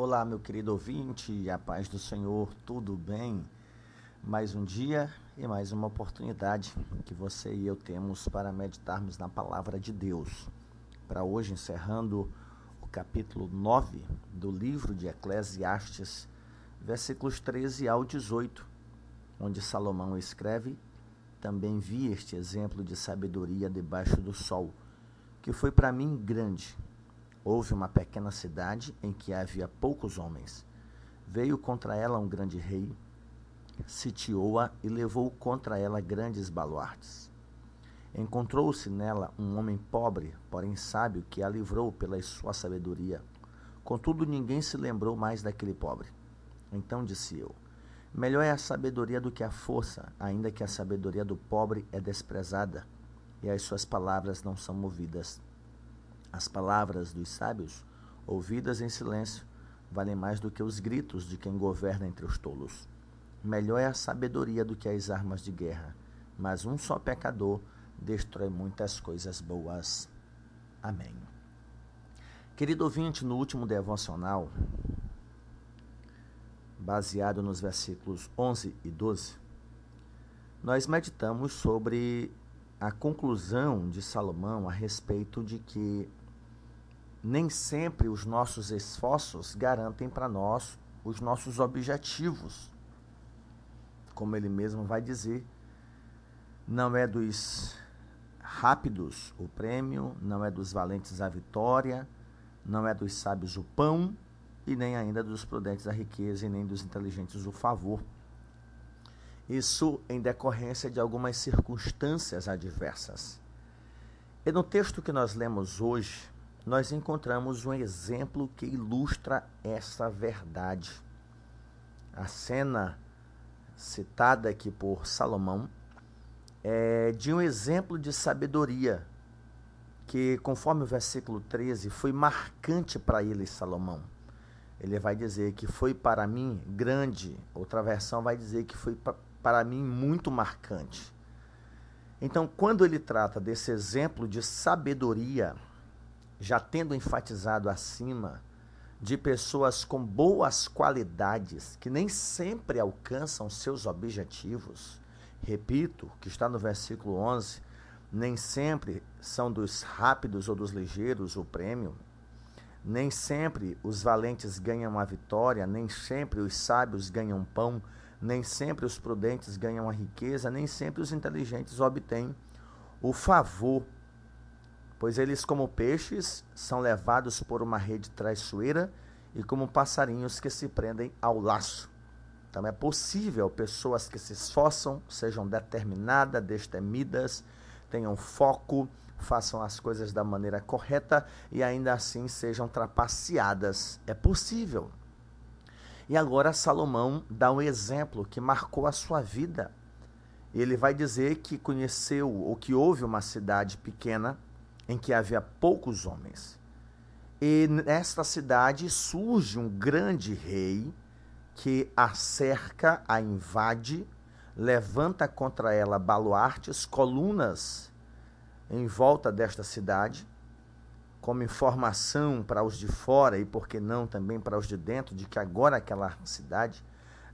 Olá, meu querido ouvinte, a paz do Senhor, tudo bem? Mais um dia e mais uma oportunidade que você e eu temos para meditarmos na palavra de Deus. Para hoje, encerrando o capítulo 9 do livro de Eclesiastes, versículos 13 ao 18, onde Salomão escreve: Também vi este exemplo de sabedoria debaixo do sol, que foi para mim grande Houve uma pequena cidade em que havia poucos homens. Veio contra ela um grande rei, sitiou-a e levou contra ela grandes baluartes. Encontrou-se nela um homem pobre, porém sábio, que a livrou pela sua sabedoria. Contudo, ninguém se lembrou mais daquele pobre. Então disse eu: Melhor é a sabedoria do que a força, ainda que a sabedoria do pobre é desprezada e as suas palavras não são movidas. As palavras dos sábios, ouvidas em silêncio, valem mais do que os gritos de quem governa entre os tolos. Melhor é a sabedoria do que as armas de guerra, mas um só pecador destrói muitas coisas boas. Amém. Querido ouvinte, no último devocional, baseado nos versículos 11 e 12, nós meditamos sobre a conclusão de Salomão a respeito de que nem sempre os nossos esforços garantem para nós os nossos objetivos. Como ele mesmo vai dizer, não é dos rápidos o prêmio, não é dos valentes a vitória, não é dos sábios o pão, e nem ainda dos prudentes a riqueza, e nem dos inteligentes o favor. Isso em decorrência de algumas circunstâncias adversas. E no texto que nós lemos hoje, nós encontramos um exemplo que ilustra essa verdade. A cena citada aqui por Salomão é de um exemplo de sabedoria que, conforme o versículo 13, foi marcante para ele, Salomão. Ele vai dizer que foi para mim grande, outra versão vai dizer que foi para mim muito marcante. Então, quando ele trata desse exemplo de sabedoria, já tendo enfatizado acima, de pessoas com boas qualidades que nem sempre alcançam seus objetivos. Repito, que está no versículo 11, nem sempre são dos rápidos ou dos ligeiros o prêmio, nem sempre os valentes ganham a vitória, nem sempre os sábios ganham pão, nem sempre os prudentes ganham a riqueza, nem sempre os inteligentes obtêm o favor pois eles, como peixes, são levados por uma rede traiçoeira e como passarinhos que se prendem ao laço. Então é possível pessoas que se esforçam, sejam determinadas, destemidas, tenham foco, façam as coisas da maneira correta e ainda assim sejam trapaceadas. É possível. E agora Salomão dá um exemplo que marcou a sua vida. Ele vai dizer que conheceu ou que houve uma cidade pequena em que havia poucos homens. E nesta cidade surge um grande rei que a cerca, a invade, levanta contra ela baluartes, colunas em volta desta cidade, como informação para os de fora e, por que não, também para os de dentro, de que agora aquela cidade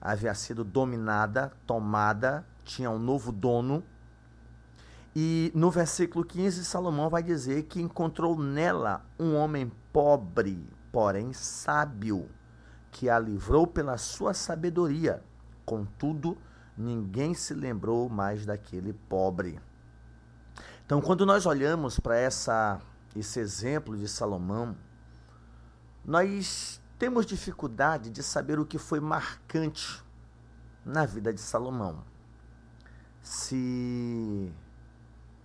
havia sido dominada, tomada, tinha um novo dono e no versículo 15, Salomão vai dizer que encontrou nela um homem pobre, porém sábio, que a livrou pela sua sabedoria. Contudo, ninguém se lembrou mais daquele pobre. Então, quando nós olhamos para essa esse exemplo de Salomão, nós temos dificuldade de saber o que foi marcante na vida de Salomão. Se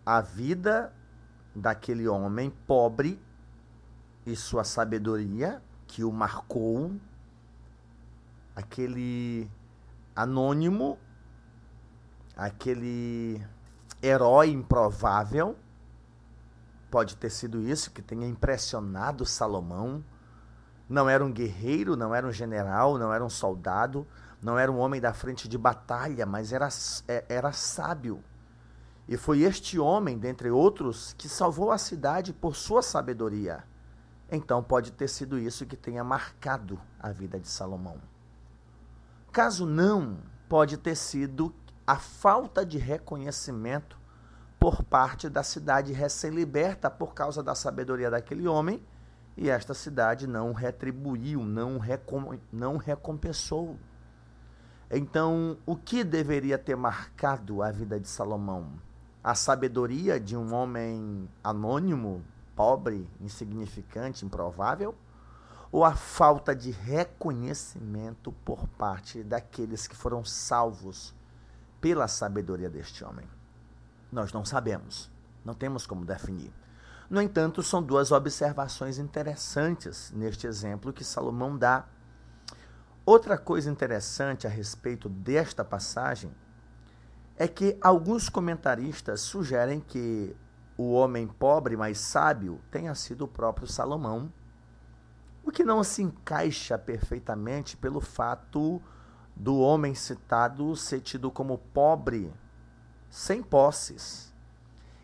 a vida daquele homem pobre e sua sabedoria que o marcou, aquele anônimo, aquele herói improvável, pode ter sido isso que tenha impressionado Salomão. Não era um guerreiro, não era um general, não era um soldado, não era um homem da frente de batalha, mas era, é, era sábio e foi este homem, dentre outros, que salvou a cidade por sua sabedoria. então pode ter sido isso que tenha marcado a vida de Salomão. Caso não, pode ter sido a falta de reconhecimento por parte da cidade recém-liberta por causa da sabedoria daquele homem, e esta cidade não retribuiu, não, recom não recompensou. Então, o que deveria ter marcado a vida de Salomão? A sabedoria de um homem anônimo, pobre, insignificante, improvável? Ou a falta de reconhecimento por parte daqueles que foram salvos pela sabedoria deste homem? Nós não sabemos, não temos como definir. No entanto, são duas observações interessantes neste exemplo que Salomão dá Outra coisa interessante a respeito desta passagem é que alguns comentaristas sugerem que o homem pobre, mas sábio, tenha sido o próprio Salomão, o que não se encaixa perfeitamente pelo fato do homem citado ser tido como pobre, sem posses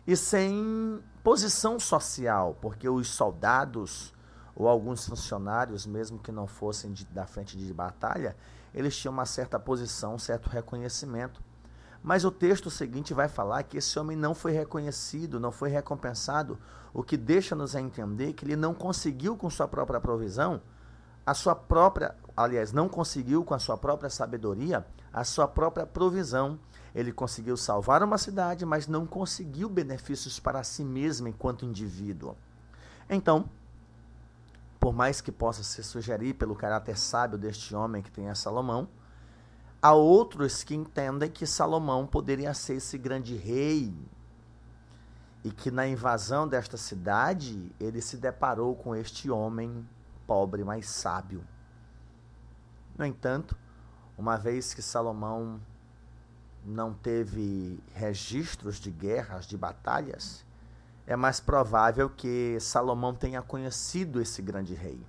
e sem posição social, porque os soldados ou alguns funcionários, mesmo que não fossem de, da frente de batalha, eles tinham uma certa posição, um certo reconhecimento. Mas o texto seguinte vai falar que esse homem não foi reconhecido, não foi recompensado, o que deixa-nos a entender que ele não conseguiu com sua própria provisão, a sua própria, aliás, não conseguiu com a sua própria sabedoria, a sua própria provisão. Ele conseguiu salvar uma cidade, mas não conseguiu benefícios para si mesmo enquanto indivíduo. Então, por mais que possa se sugerir pelo caráter sábio deste homem que tem a Salomão, há outros que entendem que Salomão poderia ser esse grande rei e que na invasão desta cidade ele se deparou com este homem pobre, mas sábio. No entanto, uma vez que Salomão não teve registros de guerras, de batalhas, é mais provável que Salomão tenha conhecido esse grande rei.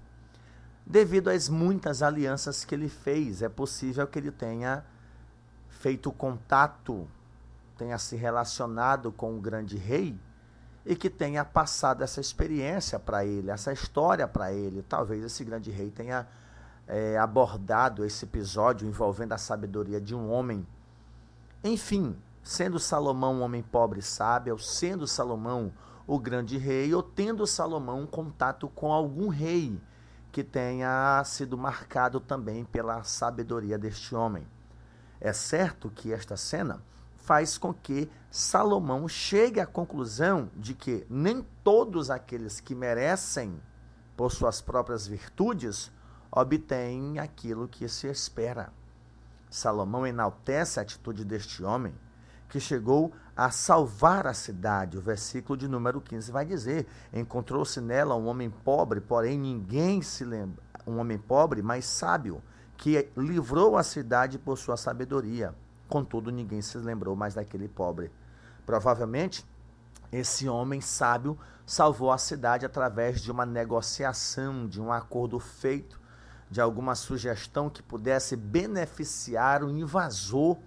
Devido às muitas alianças que ele fez, é possível que ele tenha feito contato, tenha se relacionado com o grande rei e que tenha passado essa experiência para ele, essa história para ele. Talvez esse grande rei tenha é, abordado esse episódio envolvendo a sabedoria de um homem. Enfim, sendo Salomão um homem pobre e sábio, sendo Salomão o grande rei, ou tendo Salomão um contato com algum rei que tenha sido marcado também pela sabedoria deste homem. É certo que esta cena faz com que Salomão chegue à conclusão de que nem todos aqueles que merecem, por suas próprias virtudes, obtêm aquilo que se espera. Salomão enaltece a atitude deste homem que chegou a salvar a cidade. O versículo de número 15 vai dizer: Encontrou-se nela um homem pobre, porém ninguém se lembra. Um homem pobre, mas sábio, que livrou a cidade por sua sabedoria. Contudo, ninguém se lembrou mais daquele pobre. Provavelmente, esse homem sábio salvou a cidade através de uma negociação, de um acordo feito, de alguma sugestão que pudesse beneficiar o invasor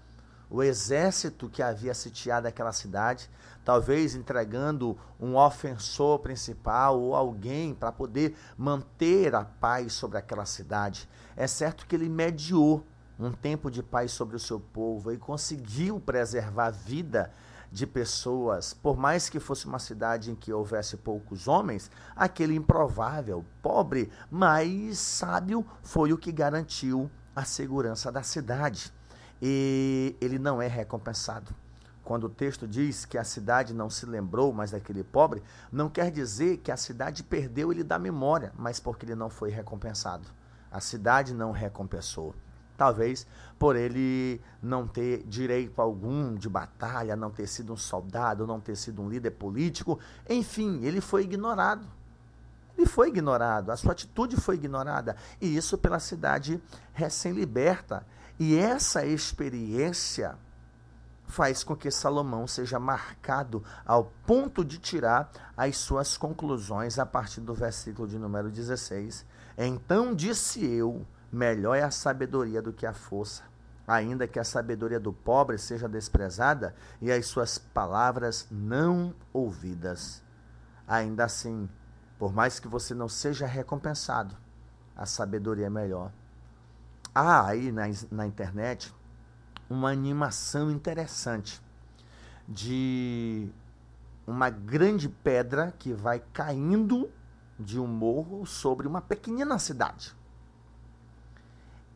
o exército que havia sitiado aquela cidade, talvez entregando um ofensor principal ou alguém para poder manter a paz sobre aquela cidade. É certo que ele mediou um tempo de paz sobre o seu povo e conseguiu preservar a vida de pessoas, por mais que fosse uma cidade em que houvesse poucos homens, aquele improvável, pobre, mas sábio foi o que garantiu a segurança da cidade e ele não é recompensado. Quando o texto diz que a cidade não se lembrou mais daquele pobre, não quer dizer que a cidade perdeu ele da memória, mas porque ele não foi recompensado. A cidade não recompensou. Talvez por ele não ter direito algum de batalha, não ter sido um soldado, não ter sido um líder político, enfim, ele foi ignorado. Ele foi ignorado, a sua atitude foi ignorada, e isso pela cidade recém-liberta. E essa experiência faz com que Salomão seja marcado ao ponto de tirar as suas conclusões a partir do versículo de número 16. Então disse eu: melhor é a sabedoria do que a força, ainda que a sabedoria do pobre seja desprezada e as suas palavras não ouvidas. Ainda assim, Por mais que você não seja recompensado, a sabedoria é melhor. Há aí na, na internet uma animação interessante de uma grande pedra que vai caindo de um morro sobre uma pequenina cidade.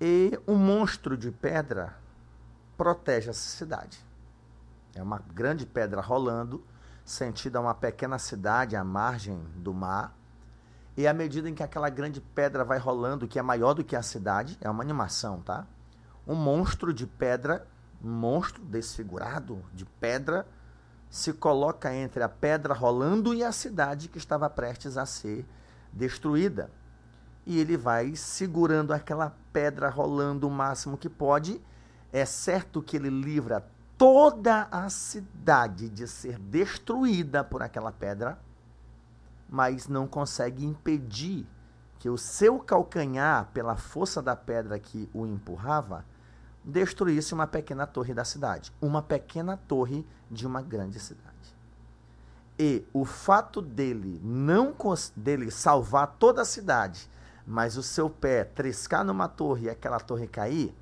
E um monstro de pedra protege essa cidade. É uma grande pedra rolando, sentida a uma pequena cidade à margem do mar. E à medida em que aquela grande pedra vai rolando, que é maior do que a cidade, é uma animação, tá? Um monstro de pedra, um monstro desfigurado de pedra, se coloca entre a pedra rolando e a cidade que estava prestes a ser destruída. E ele vai segurando aquela pedra rolando o máximo que pode. É certo que ele livra toda a cidade de ser destruída por aquela pedra, mas não consegue impedir que o seu calcanhar, pela força da pedra que o empurrava, destruísse uma pequena torre da cidade, uma pequena torre de uma grande cidade. E o fato dele não dele salvar toda a cidade mas o seu pé triscar numa torre e aquela torre cair,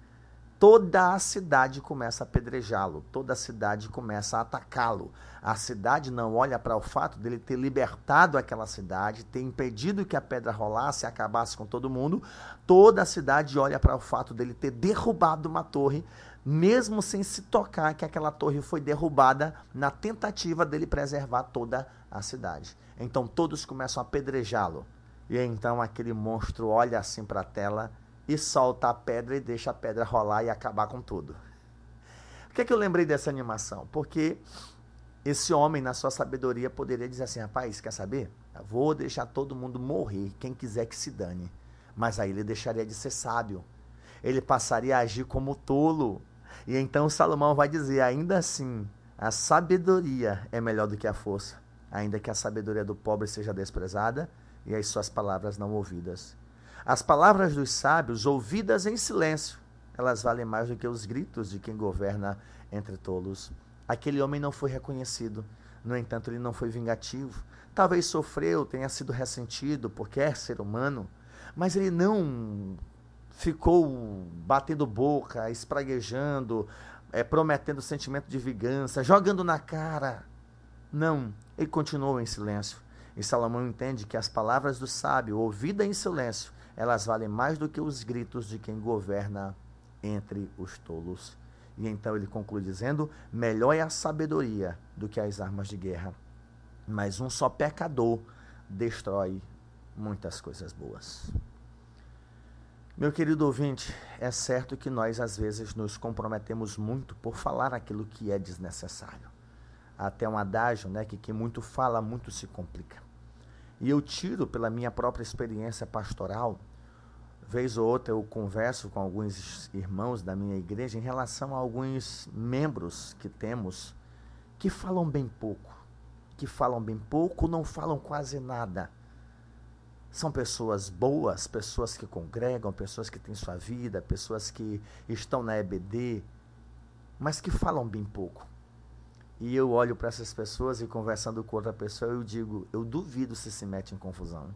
toda a cidade começa a apedrejá-lo, toda a cidade começa a atacá-lo. A cidade não olha para o fato dele ter libertado aquela cidade, ter impedido que a pedra rolasse e acabasse com todo mundo. Toda a cidade olha para o fato dele ter derrubado uma torre, mesmo sem se tocar que aquela torre foi derrubada na tentativa dele preservar toda a cidade. Então todos começam a apedrejá-lo. E então aquele monstro olha assim para a tela e solta a pedra e deixa a pedra rolar e acabar com tudo. Por que, é que eu lembrei dessa animação? Porque esse homem, na sua sabedoria, poderia dizer assim: rapaz, quer saber? Eu vou deixar todo mundo morrer, quem quiser que se dane. Mas aí ele deixaria de ser sábio. Ele passaria a agir como tolo. E então Salomão vai dizer: ainda assim, a sabedoria é melhor do que a força. Ainda que a sabedoria do pobre seja desprezada, e as suas palavras não ouvidas. As palavras dos sábios, ouvidas em silêncio, elas valem mais do que os gritos de quem governa entre tolos. Aquele homem não foi reconhecido, no entanto, ele não foi vingativo. Talvez sofreu, tenha sido ressentido, porque é ser humano, mas ele não ficou batendo boca, espraguejando, é, prometendo sentimento de vingança, jogando na cara. Não, ele continuou em silêncio. E Salomão entende que as palavras do sábio, ouvidas em silêncio, elas valem mais do que os gritos de quem governa entre os tolos. E então ele conclui dizendo: melhor é a sabedoria do que as armas de guerra. Mas um só pecador destrói muitas coisas boas. Meu querido ouvinte, é certo que nós às vezes nos comprometemos muito por falar aquilo que é desnecessário até um adágio, né, que quem muito fala, muito se complica. E eu tiro pela minha própria experiência pastoral, vez ou outra eu converso com alguns irmãos da minha igreja em relação a alguns membros que temos que falam bem pouco, que falam bem pouco, não falam quase nada. São pessoas boas, pessoas que congregam, pessoas que têm sua vida, pessoas que estão na EBD, mas que falam bem pouco. E eu olho para essas pessoas e conversando com outra pessoa, eu digo, eu duvido se se mete em confusão.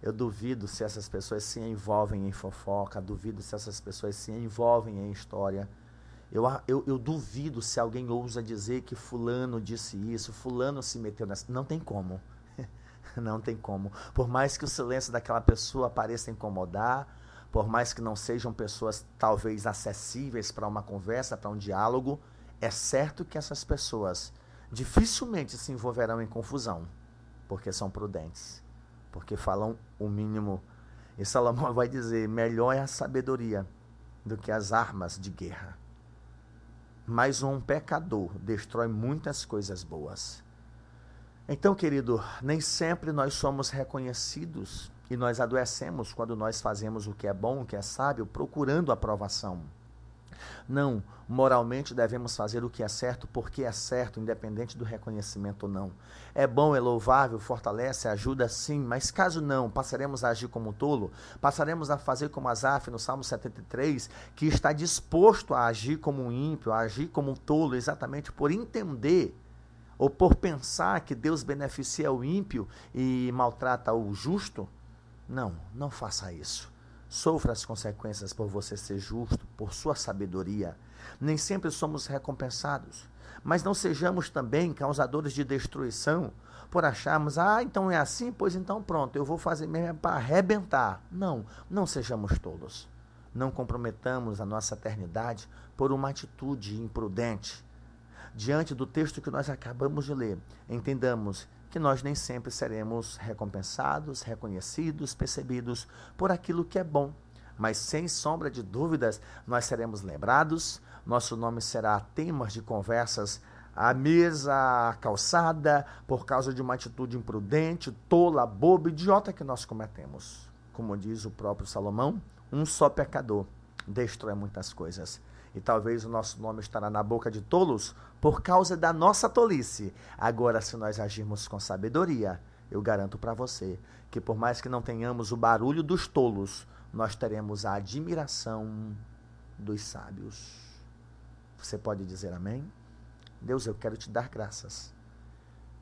Eu duvido se essas pessoas se envolvem em fofoca, duvido se essas pessoas se envolvem em história. Eu, eu, eu duvido se alguém ousa dizer que fulano disse isso, fulano se meteu nessa. Não tem como. não tem como. Por mais que o silêncio daquela pessoa pareça incomodar, por mais que não sejam pessoas talvez acessíveis para uma conversa, para um diálogo, é certo que essas pessoas dificilmente se envolverão em confusão, porque são prudentes, porque falam o mínimo. E Salomão vai dizer: melhor é a sabedoria do que as armas de guerra. Mas um pecador destrói muitas coisas boas. Então, querido, nem sempre nós somos reconhecidos e nós adoecemos quando nós fazemos o que é bom, o que é sábio, procurando aprovação. Não, moralmente devemos fazer o que é certo porque é certo, independente do reconhecimento ou não. É bom, é louvável, fortalece, ajuda sim, mas caso não, passaremos a agir como tolo, passaremos a fazer como Asaf no Salmo 73, que está disposto a agir como um ímpio, a agir como um tolo, exatamente por entender ou por pensar que Deus beneficia o ímpio e maltrata o justo. Não, não faça isso. Sofra as consequências por você ser justo, por sua sabedoria. Nem sempre somos recompensados. Mas não sejamos também causadores de destruição por acharmos, ah, então é assim, pois então pronto, eu vou fazer mesmo para arrebentar. Não, não sejamos tolos. Não comprometamos a nossa eternidade por uma atitude imprudente. Diante do texto que nós acabamos de ler, entendamos que nós nem sempre seremos recompensados, reconhecidos, percebidos por aquilo que é bom. Mas sem sombra de dúvidas, nós seremos lembrados, nosso nome será tema de conversas à mesa, à calçada, por causa de uma atitude imprudente, tola, boba, idiota que nós cometemos. Como diz o próprio Salomão, um só pecador destrói muitas coisas. E talvez o nosso nome estará na boca de tolos por causa da nossa tolice. Agora, se nós agirmos com sabedoria, eu garanto para você que por mais que não tenhamos o barulho dos tolos, nós teremos a admiração dos sábios. Você pode dizer amém? Deus, eu quero te dar graças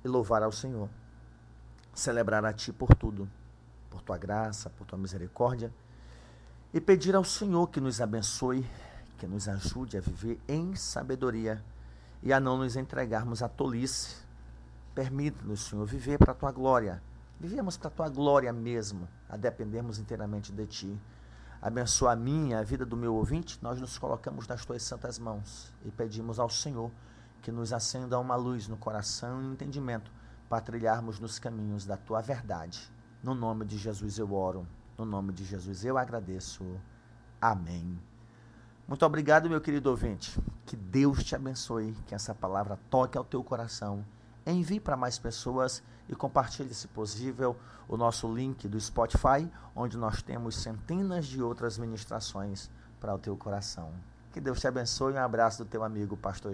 e louvar ao Senhor. Celebrar a Ti por tudo, por Tua graça, por Tua misericórdia e pedir ao Senhor que nos abençoe, que nos ajude a viver em sabedoria e a não nos entregarmos à tolice. Permita-nos, Senhor, viver para a tua glória. Vivemos para a tua glória mesmo, a dependermos inteiramente de ti. Abençoa a minha, a vida do meu ouvinte. Nós nos colocamos nas tuas santas mãos e pedimos ao Senhor que nos acenda uma luz no coração e no entendimento para trilharmos nos caminhos da tua verdade. No nome de Jesus eu oro. No nome de Jesus eu agradeço. Amém. Muito obrigado, meu querido ouvinte. Que Deus te abençoe, que essa palavra toque ao teu coração. Envie para mais pessoas e compartilhe, se possível, o nosso link do Spotify, onde nós temos centenas de outras ministrações para o teu coração. Que Deus te abençoe. Um abraço do teu amigo, pastor